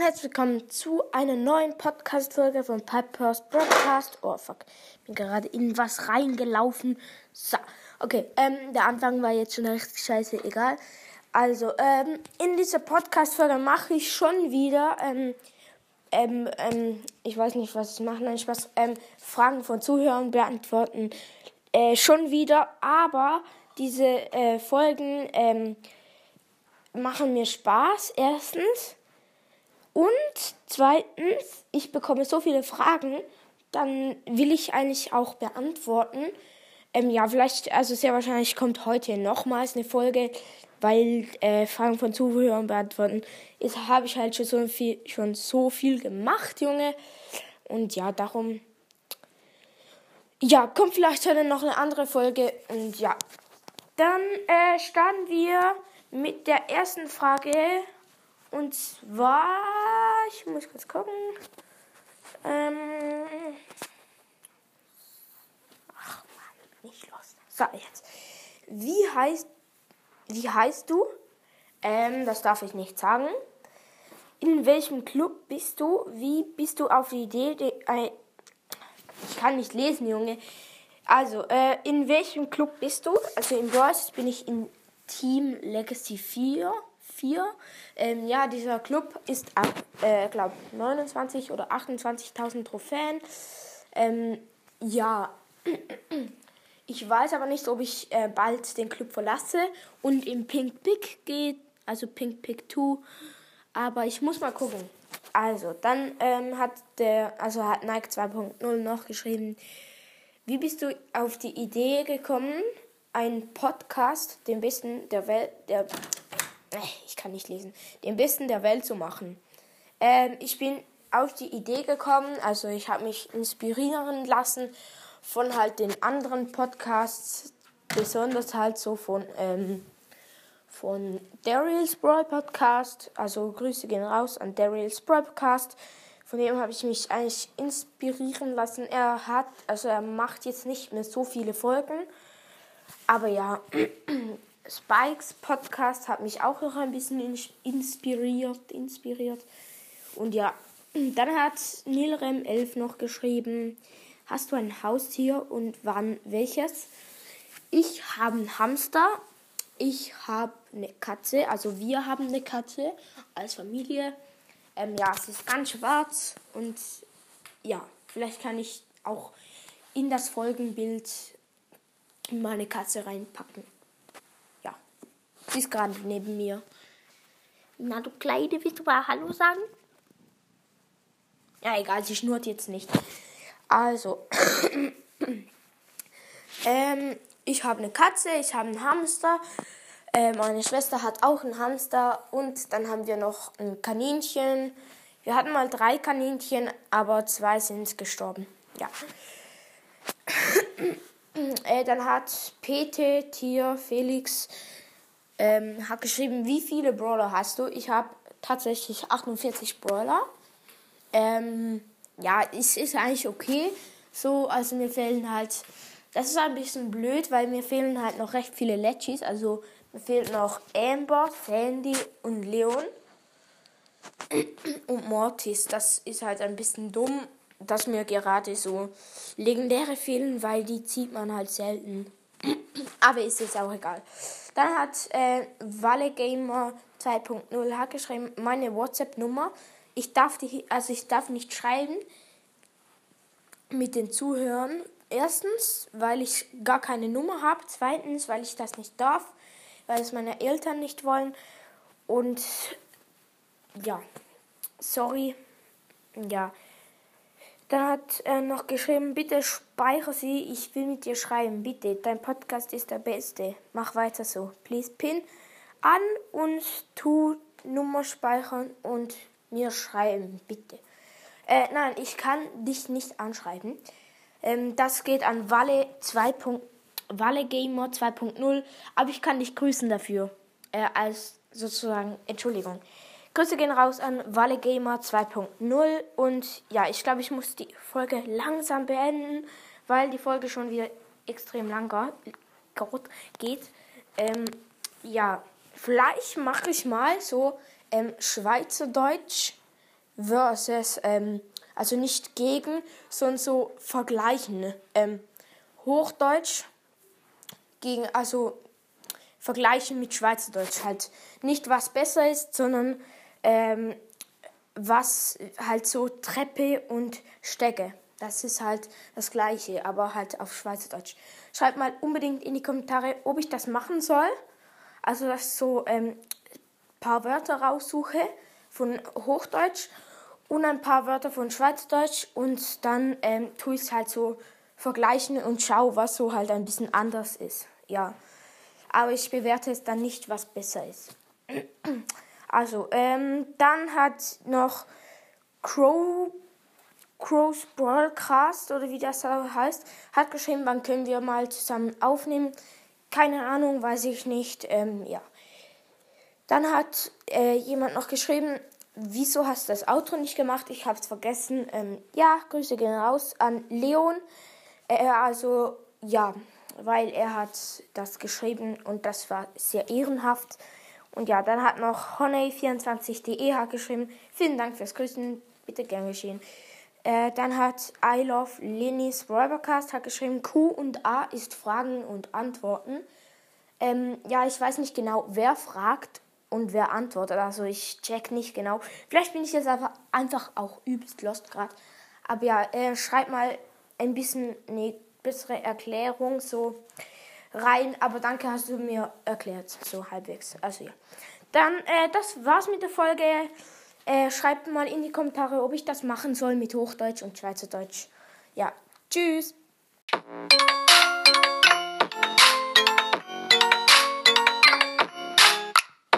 herzlich willkommen zu einer neuen Podcast-Folge von Pipers Broadcast. Oh fuck, bin gerade in was reingelaufen. So, okay, ähm, der Anfang war jetzt schon richtig scheiße, egal. Also, ähm, in dieser Podcast-Folge mache ich schon wieder, ähm, ähm, ähm, ich weiß nicht, was ich mache, nein, Spaß, ähm, Fragen von Zuhörern beantworten. Äh, schon wieder, aber diese äh, Folgen, ähm, machen mir Spaß, erstens. Und zweitens, ich bekomme so viele Fragen, dann will ich eigentlich auch beantworten. Ähm, ja, vielleicht, also sehr wahrscheinlich kommt heute nochmals eine Folge, weil äh, Fragen von Zuhörern beantworten. Jetzt habe ich halt schon so viel, schon so viel gemacht, Junge. Und ja, darum. Ja, kommt vielleicht heute noch eine andere Folge. Und ja, dann äh, starten wir mit der ersten Frage. Und zwar, ich muss kurz gucken. Ähm, ach Mann, nicht los. So, jetzt. Wie heißt, wie heißt du? Ähm, das darf ich nicht sagen. In welchem Club bist du? Wie bist du auf die Idee? Die, äh, ich kann nicht lesen, Junge. Also, äh, in welchem Club bist du? Also in Bros bin ich in Team Legacy 4. 4. Ähm, ja, dieser Club ist ab, äh, glaube 29 oder 28.000 Trophäen. Ähm, ja, ich weiß aber nicht, ob ich äh, bald den Club verlasse und im Pink Pick geht, also Pink Pick 2. Aber ich muss mal gucken. Also, dann ähm, hat der, also hat Nike 2.0 noch geschrieben, wie bist du auf die Idee gekommen, einen Podcast, den besten der Welt, der, ich kann nicht lesen, den besten der Welt zu machen. Ähm, ich bin auf die Idee gekommen, also ich habe mich inspirieren lassen von halt den anderen Podcasts, besonders halt so von, ähm, von Daryl's Brawl Podcast, also Grüße gehen raus an Daryl's Brawl Podcast. Von dem habe ich mich eigentlich inspirieren lassen. Er hat, also er macht jetzt nicht mehr so viele Folgen, aber ja, Spikes Podcast hat mich auch noch ein bisschen inspiriert, inspiriert. Und ja, dann hat Nilrem11 noch geschrieben, hast du ein Haustier und wann welches? Ich habe einen Hamster, ich habe eine Katze, also wir haben eine Katze als Familie. Ähm, ja, es ist ganz schwarz und ja, vielleicht kann ich auch in das Folgenbild meine Katze reinpacken. Sie ist gerade neben mir. Na, du Kleine, willst du mal Hallo sagen? Ja, egal, sie schnurrt jetzt nicht. Also, ähm, ich habe eine Katze, ich habe einen Hamster. Äh, meine Schwester hat auch einen Hamster und dann haben wir noch ein Kaninchen. Wir hatten mal drei Kaninchen, aber zwei sind gestorben. Ja. Äh, dann hat PT Tier Felix ähm, hat geschrieben, wie viele Brawler hast du? Ich habe tatsächlich 48 Brawler. Ähm, ja, es ist eigentlich okay. So, also mir fehlen halt. Das ist ein bisschen blöd, weil mir fehlen halt noch recht viele Letchis. Also mir fehlt noch Amber, Sandy und Leon. Und Mortis. Das ist halt ein bisschen dumm, dass mir gerade so legendäre fehlen, weil die zieht man halt selten. Aber ist jetzt auch egal. Dann hat äh, Gamer 2.0 hat geschrieben, meine WhatsApp-Nummer. Ich darf die, also ich darf nicht schreiben mit den Zuhörern. Erstens, weil ich gar keine Nummer habe. Zweitens, weil ich das nicht darf, weil es meine Eltern nicht wollen. Und ja, sorry. Ja. Dann hat er noch geschrieben, bitte speichere sie, ich will mit dir schreiben, bitte. Dein Podcast ist der beste. Mach weiter so. Please pin an und tu Nummer speichern und mir schreiben, bitte. Äh, nein, ich kann dich nicht anschreiben. Ähm, das geht an Walle 2. Walle Gamer 2.0, aber ich kann dich grüßen dafür. Äh, als sozusagen Entschuldigung. Grüße gehen raus an Walle Gamer 2.0 und ja, ich glaube, ich muss die Folge langsam beenden, weil die Folge schon wieder extrem lang geht. Ähm, ja, vielleicht mache ich mal so ähm, Schweizerdeutsch versus, ähm, also nicht gegen, sondern so vergleichen. Ähm, Hochdeutsch gegen, also vergleichen mit Schweizerdeutsch halt. Nicht was besser ist, sondern ähm, was halt so Treppe und Stecke. Das ist halt das gleiche, aber halt auf Schweizerdeutsch. Schreibt mal unbedingt in die Kommentare, ob ich das machen soll. Also, dass ich so ein ähm, paar Wörter raussuche von Hochdeutsch und ein paar Wörter von Schweizerdeutsch und dann ähm, tue ich es halt so vergleichen und schaue, was so halt ein bisschen anders ist. Ja. Aber ich bewerte es dann nicht, was besser ist. Also, ähm, dann hat noch Crow, Crow's Broadcast oder wie das heißt, hat geschrieben, wann können wir mal zusammen aufnehmen. Keine Ahnung, weiß ich nicht. Ähm, ja. Dann hat äh, jemand noch geschrieben, wieso hast du das Outro nicht gemacht? Ich habe es vergessen. Ähm, ja, Grüße gehen raus an Leon. Äh, also, ja, weil er hat das geschrieben und das war sehr ehrenhaft. Und ja, dann hat noch Honey24.de geschrieben, vielen Dank fürs Grüßen, bitte gern geschehen. Äh, dann hat I Love Linnys Räubercast hat geschrieben, Q und A ist Fragen und Antworten. Ähm, ja, ich weiß nicht genau, wer fragt und wer antwortet. Also ich check nicht genau. Vielleicht bin ich jetzt einfach, einfach auch übelst lost gerade. Aber ja, äh, schreibt mal ein bisschen eine bessere Erklärung so rein. Aber danke, hast du mir erklärt, so halbwegs. Also ja. Dann, äh, das war's mit der Folge. Äh, schreibt mal in die Kommentare, ob ich das machen soll mit Hochdeutsch und Schweizerdeutsch. Ja, tschüss.